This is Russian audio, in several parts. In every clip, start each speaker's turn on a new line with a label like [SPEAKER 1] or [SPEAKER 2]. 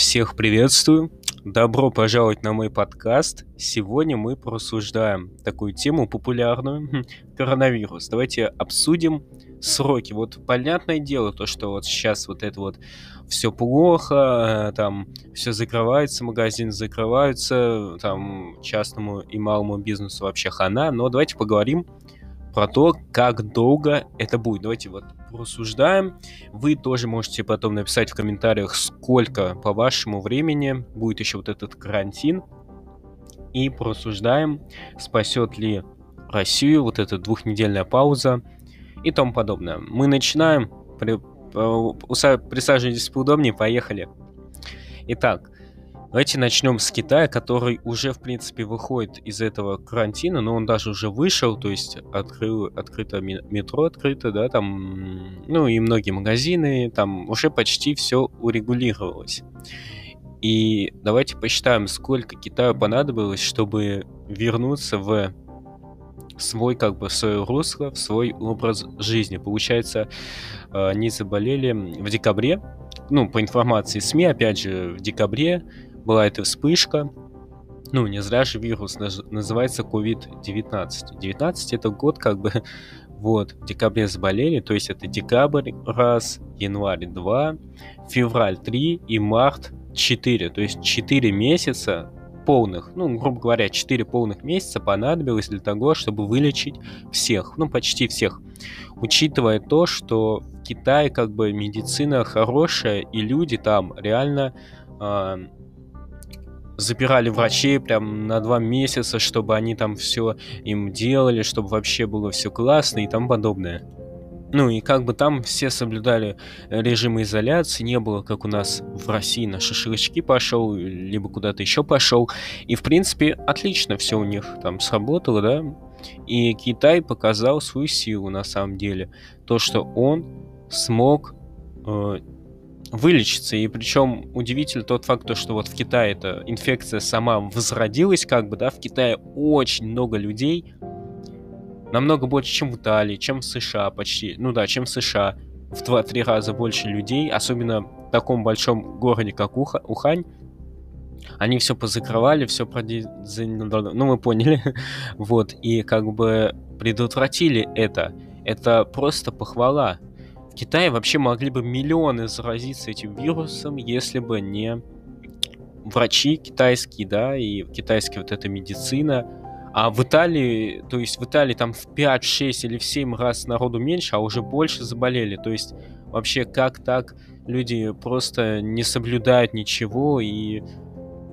[SPEAKER 1] Всех приветствую. Добро пожаловать на мой подкаст. Сегодня мы просуждаем такую тему популярную хм, – коронавирус. Давайте обсудим сроки. Вот понятное дело, то, что вот сейчас вот это вот все плохо, э, там все закрывается, магазины закрываются, там частному и малому бизнесу вообще хана. Но давайте поговорим про то, как долго это будет. Давайте вот рассуждаем. Вы тоже можете потом написать в комментариях, сколько по вашему времени будет еще вот этот карантин. И просуждаем, спасет ли Россию вот эта двухнедельная пауза и тому подобное. Мы начинаем. При, э, присаживайтесь поудобнее, поехали. Итак, Давайте начнем с Китая, который уже, в принципе, выходит из этого карантина, но он даже уже вышел, то есть открыл, открыто метро, открыто, да, там, ну и многие магазины, там уже почти все урегулировалось. И давайте посчитаем, сколько Китаю понадобилось, чтобы вернуться в свой, как бы, свое русло, в свой образ жизни. Получается, э, они заболели в декабре, ну, по информации СМИ, опять же, в декабре была эта вспышка. Ну, не зря же вирус называется COVID-19. 19 это год как бы вот, в декабре заболели, то есть это декабрь раз, январь 2, февраль 3 и март 4. То есть 4 месяца полных, ну, грубо говоря, 4 полных месяца понадобилось для того, чтобы вылечить всех, ну, почти всех. Учитывая то, что в Китае как бы медицина хорошая, и люди там реально э, запирали врачей прям на два месяца, чтобы они там все им делали, чтобы вообще было все классно и тому подобное. Ну и как бы там все соблюдали режим изоляции, не было как у нас в России на шашлычки пошел, либо куда-то еще пошел. И в принципе отлично все у них там сработало, да. И Китай показал свою силу на самом деле. То, что он смог э, вылечиться. И причем удивительно тот факт, то, что вот в Китае эта инфекция сама возродилась, как бы, да, в Китае очень много людей, намного больше, чем в Италии, чем в США почти, ну да, чем в США, в 2-3 раза больше людей, особенно в таком большом городе, как Уха, Ухань, они все позакрывали, все проди... ну вы поняли, вот, и как бы предотвратили это. Это просто похвала. Китае вообще могли бы миллионы заразиться этим вирусом, если бы не врачи китайские, да, и китайская вот эта медицина. А в Италии, то есть в Италии там в 5, 6 или в 7 раз народу меньше, а уже больше заболели. То есть вообще как так люди просто не соблюдают ничего и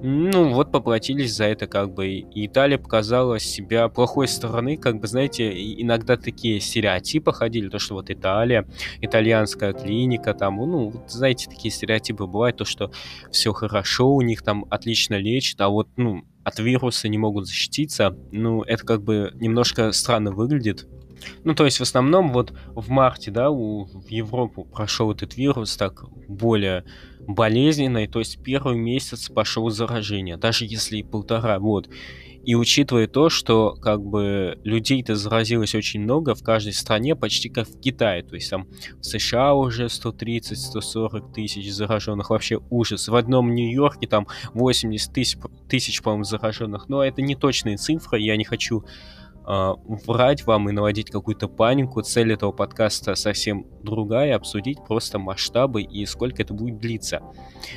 [SPEAKER 1] ну, вот поплатились за это, как бы. И Италия показала себя плохой стороны, как бы, знаете, иногда такие стереотипы ходили, то, что вот Италия, итальянская клиника, там, ну, вот, знаете, такие стереотипы бывают, то, что все хорошо, у них там отлично лечат, а вот, ну, от вируса не могут защититься, ну, это как бы немножко странно выглядит, ну, то есть в основном вот в марте, да, у, в Европу прошел этот вирус так более болезненный, то есть первый месяц пошел заражение, даже если и полтора, вот. И учитывая то, что как бы людей-то заразилось очень много в каждой стране, почти как в Китае. То есть там в США уже 130-140 тысяч зараженных. Вообще ужас. В одном Нью-Йорке там 80 тысяч, тысяч по-моему, зараженных. Но это не точные цифры, я не хочу врать вам и наводить какую-то панику. Цель этого подкаста совсем другая, обсудить просто масштабы и сколько это будет длиться.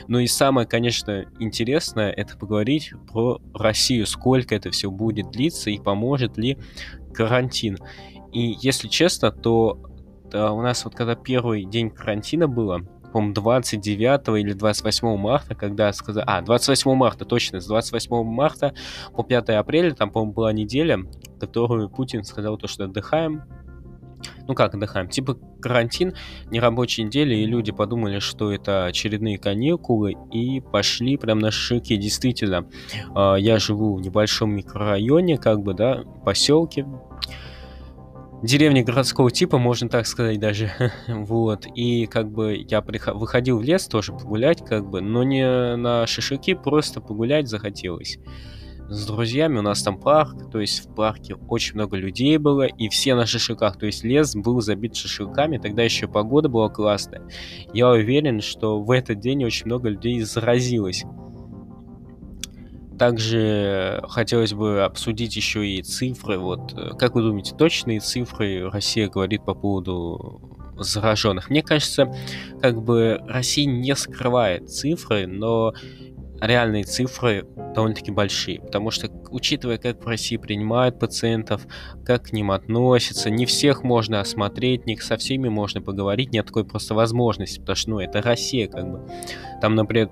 [SPEAKER 1] Ну и самое, конечно, интересное, это поговорить про Россию, сколько это все будет длиться и поможет ли карантин. И если честно, то у нас вот когда первый день карантина было, по-моему, 29 или 28 марта, когда сказали... А, 28 марта, точно, с 28 марта по 5 апреля, там, по-моему, была неделя, которую Путин сказал то, что отдыхаем, ну как отдыхаем, типа карантин, нерабочие недели, и люди подумали, что это очередные каникулы, и пошли прям на шики. Действительно, а, я живу в небольшом микрорайоне, как бы, да, поселке, деревни городского типа, можно так сказать даже, вот, и как бы я приход... выходил в лес тоже погулять, как бы, но не на шашлыки, просто погулять захотелось. с друзьями, у нас там парк, то есть в парке очень много людей было, и все на шашлыках, то есть лес был забит шашлыками, тогда еще погода была классная. Я уверен, что в этот день очень много людей заразилось. Также хотелось бы обсудить еще и цифры. Вот э, как вы думаете, точные цифры Россия говорит по поводу зараженных? Мне кажется, как бы Россия не скрывает цифры, но реальные цифры довольно-таки большие, потому что, учитывая, как в России принимают пациентов, как к ним относятся, не всех можно осмотреть, не со всеми можно поговорить, нет такой просто возможности, потому что, ну, это Россия, как бы. Там, например,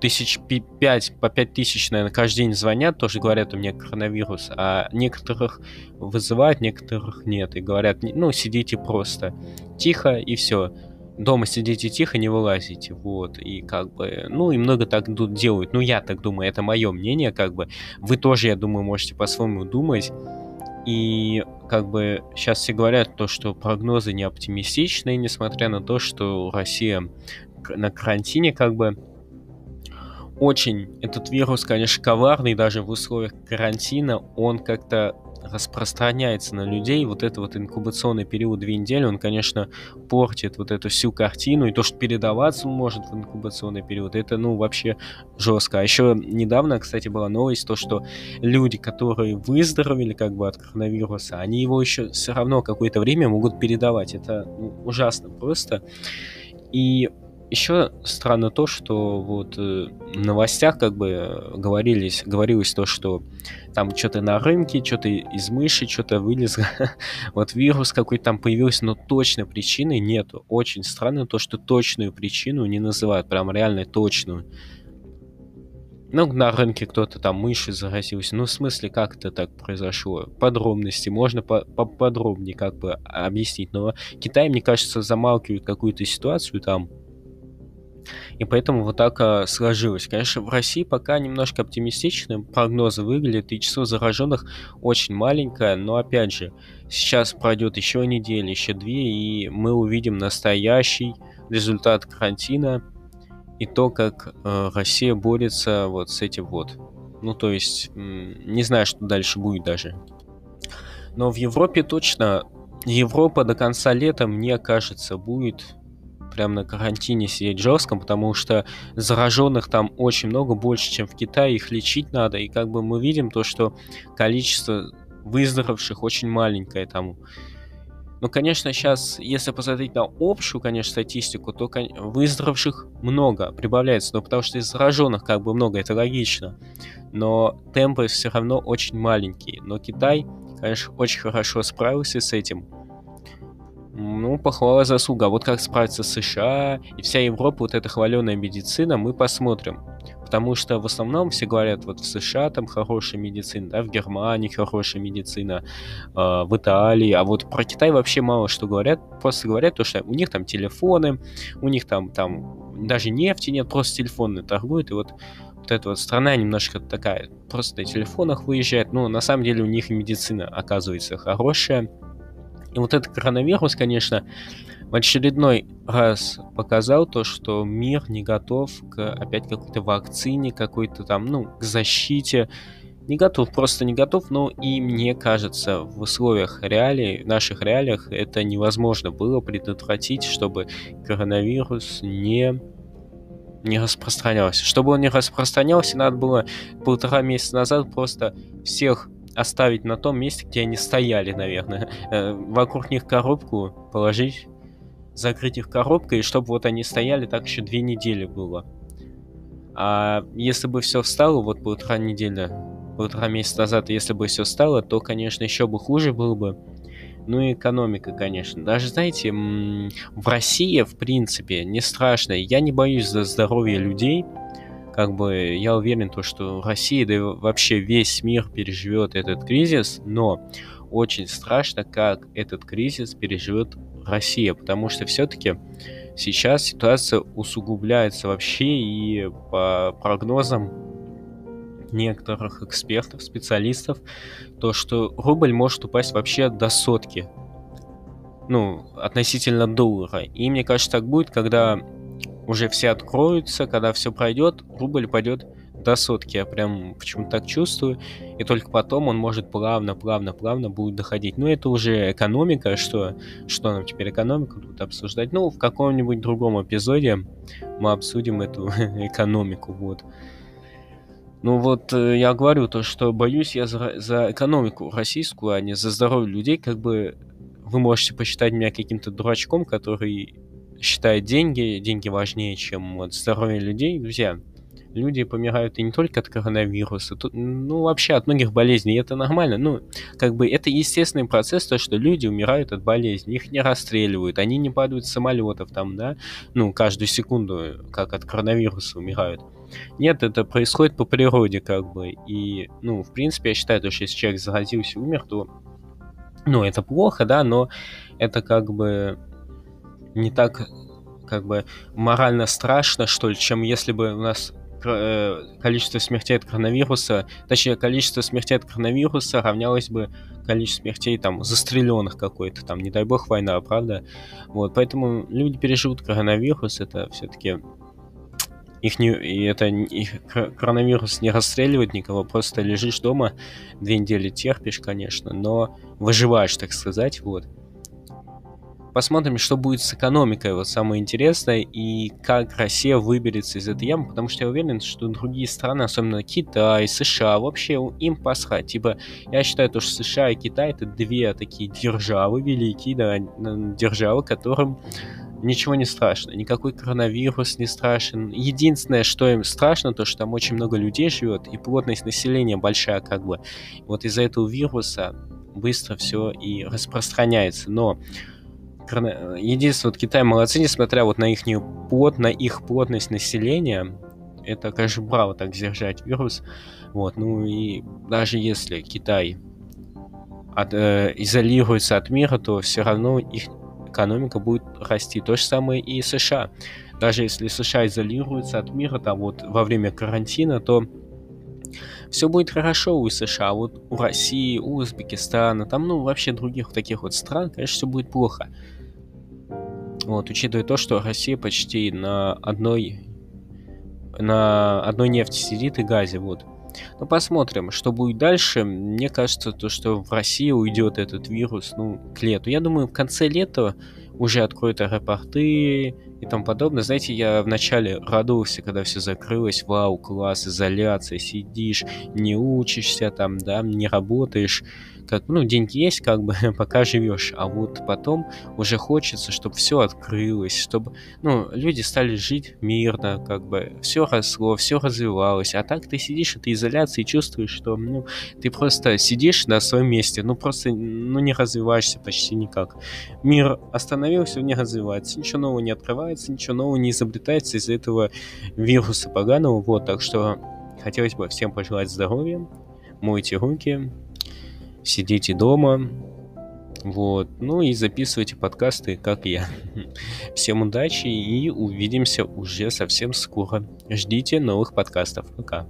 [SPEAKER 1] тысяч пять, по пять тысяч, наверное, каждый день звонят, тоже говорят, у меня коронавирус, а некоторых вызывают, некоторых нет, и говорят, ну, сидите просто тихо, и все. Дома сидите тихо, не вылазите, вот, и как бы, ну, и много так делают, ну, я так думаю, это мое мнение, как бы, вы тоже, я думаю, можете по-своему думать, и как бы сейчас все говорят то, что прогнозы не оптимистичные, несмотря на то, что Россия на карантине, как бы, очень этот вирус, конечно, коварный, даже в условиях карантина он как-то распространяется на людей. Вот это вот инкубационный период две недели, он, конечно, портит вот эту всю картину. И то, что передаваться он может в инкубационный период, это, ну, вообще жестко. А еще недавно, кстати, была новость, то, что люди, которые выздоровели как бы от коронавируса, они его еще все равно какое-то время могут передавать. Это ну, ужасно просто. И еще странно то, что вот э, в новостях как бы говорились, говорилось то, что там что-то на рынке, что-то из мыши, что-то вылезло, вот вирус какой-то там появился, но точной причины нету. Очень странно то, что точную причину не называют, прям реально точную. Ну, на рынке кто-то там мыши заразился. Ну, в смысле, как это так произошло? Подробности. Можно по поподробнее как бы объяснить. Но Китай, мне кажется, замалкивает какую-то ситуацию там, и поэтому вот так а, сложилось. Конечно, в России пока немножко оптимистичны прогнозы выглядят, и число зараженных очень маленькое, но опять же, сейчас пройдет еще неделя, еще две, и мы увидим настоящий результат карантина и то, как э, Россия борется вот с этим вот. Ну, то есть, не знаю, что дальше будет даже. Но в Европе точно Европа до конца лета, мне кажется, будет прям на карантине сидеть жестко, потому что зараженных там очень много, больше, чем в Китае, их лечить надо, и как бы мы видим то, что количество выздоровевших очень маленькое там. Но, конечно, сейчас, если посмотреть на общую, конечно, статистику, то выздоровевших много, прибавляется, но потому что из зараженных как бы много, это логично. Но темпы все равно очень маленькие. Но Китай, конечно, очень хорошо справился с этим. Ну, похвала заслуга. А вот как справиться США и вся Европа, вот эта хваленая медицина, мы посмотрим. Потому что в основном все говорят, вот в США там хорошая медицина, да, в Германии хорошая медицина, э, в Италии, а вот про Китай вообще мало что говорят, просто говорят то, что у них там телефоны, у них там, там даже нефти нет, просто телефоны торгуют, и вот вот эта вот страна немножко такая, просто на телефонах выезжает, но на самом деле у них медицина оказывается хорошая, и вот этот коронавирус, конечно, в очередной раз показал то, что мир не готов к опять какой-то вакцине, какой-то там, ну, к защите. Не готов, просто не готов, но и мне кажется, в условиях реалий, в наших реалиях это невозможно было предотвратить, чтобы коронавирус не не распространялся. Чтобы он не распространялся, надо было полтора месяца назад просто всех оставить на том месте, где они стояли, наверное. Э, вокруг них коробку положить, закрыть их коробкой, чтобы вот они стояли, так еще две недели было. А если бы все встало, вот полтора недели, полтора месяца назад, если бы все встало, то, конечно, еще бы хуже было бы. Ну и экономика, конечно. Даже, знаете, в России, в принципе, не страшно. Я не боюсь за здоровье людей, как бы я уверен, то, что Россия, да и вообще весь мир переживет этот кризис, но очень страшно, как этот кризис переживет Россия, потому что все-таки сейчас ситуация усугубляется вообще, и по прогнозам некоторых экспертов, специалистов, то, что рубль может упасть вообще до сотки. Ну, относительно доллара. И мне кажется, так будет, когда уже все откроются, когда все пройдет, рубль пойдет до сотки, я прям почему-то так чувствую, и только потом он может плавно, плавно, плавно будет доходить. Ну, это уже экономика, что, что нам теперь экономику тут обсуждать? Ну, в каком-нибудь другом эпизоде мы обсудим эту экономику, вот. Ну вот э, я говорю то, что боюсь я за, за экономику российскую, а не за здоровье людей. Как бы вы можете посчитать меня каким-то дурачком, который считает деньги, деньги важнее, чем вот здоровье людей. Друзья, люди помирают и не только от коронавируса, тут, ну, вообще от многих болезней, это нормально. Ну, как бы это естественный процесс, то, что люди умирают от болезней, их не расстреливают, они не падают с самолетов там, да, ну, каждую секунду, как от коронавируса умирают. Нет, это происходит по природе, как бы. И, ну, в принципе, я считаю, что если человек заразился и умер, то, ну, это плохо, да, но это как бы не так, как бы, морально страшно, что ли, чем если бы у нас э, количество смертей от коронавируса, точнее, количество смертей от коронавируса равнялось бы количеству смертей там застреленных какой-то, там, не дай бог, война, правда? Вот, поэтому люди переживут коронавирус, это все-таки их не, и это их коронавирус не расстреливает никого, просто лежишь дома, две недели терпишь, конечно, но выживаешь, так сказать, вот. Посмотрим, что будет с экономикой, вот самое интересное, и как Россия выберется из этой ямы, потому что я уверен, что другие страны, особенно Китай, США, вообще им посрать. Типа, я считаю, то, что США и Китай это две такие державы, великие, да, державы, которым ничего не страшно, никакой коронавирус не страшен. Единственное, что им страшно, то, что там очень много людей живет, и плотность населения большая, как бы. Вот из-за этого вируса быстро все и распространяется. Но единственное, вот Китай молодцы, несмотря вот на их плот, на их плотность населения, это, конечно, браво так сдержать вирус. Вот, ну и даже если Китай от, э, изолируется от мира, то все равно их экономика будет расти. То же самое и США. Даже если США изолируются от мира там вот во время карантина, то все будет хорошо у США, вот у России, у Узбекистана, там, ну, вообще других таких вот стран, конечно, все будет плохо. Вот, учитывая то, что Россия почти на одной на одной нефти сидит и газе, вот. Ну, посмотрим, что будет дальше. Мне кажется, то, что в России уйдет этот вирус, ну, к лету. Я думаю, в конце лета уже откроют аэропорты и тому подобное. Знаете, я вначале радовался, когда все закрылось. Вау, класс, изоляция, сидишь, не учишься там, да, не работаешь. Как, ну, деньги есть, как бы, пока живешь, а вот потом уже хочется, чтобы все открылось, чтобы, ну, люди стали жить мирно, как бы, все росло, все развивалось, а так ты сидишь, этой изоляции и чувствуешь, что, ну, ты просто сидишь на своем месте, ну, просто, ну, не развиваешься почти никак. Мир остановился, не развивается, ничего нового не открывается, ничего нового не изобретается из-за этого вируса поганого, вот, так что хотелось бы всем пожелать здоровья, мойте руки, сидите дома, вот, ну и записывайте подкасты, как я. Всем удачи и увидимся уже совсем скоро. Ждите новых подкастов. Пока.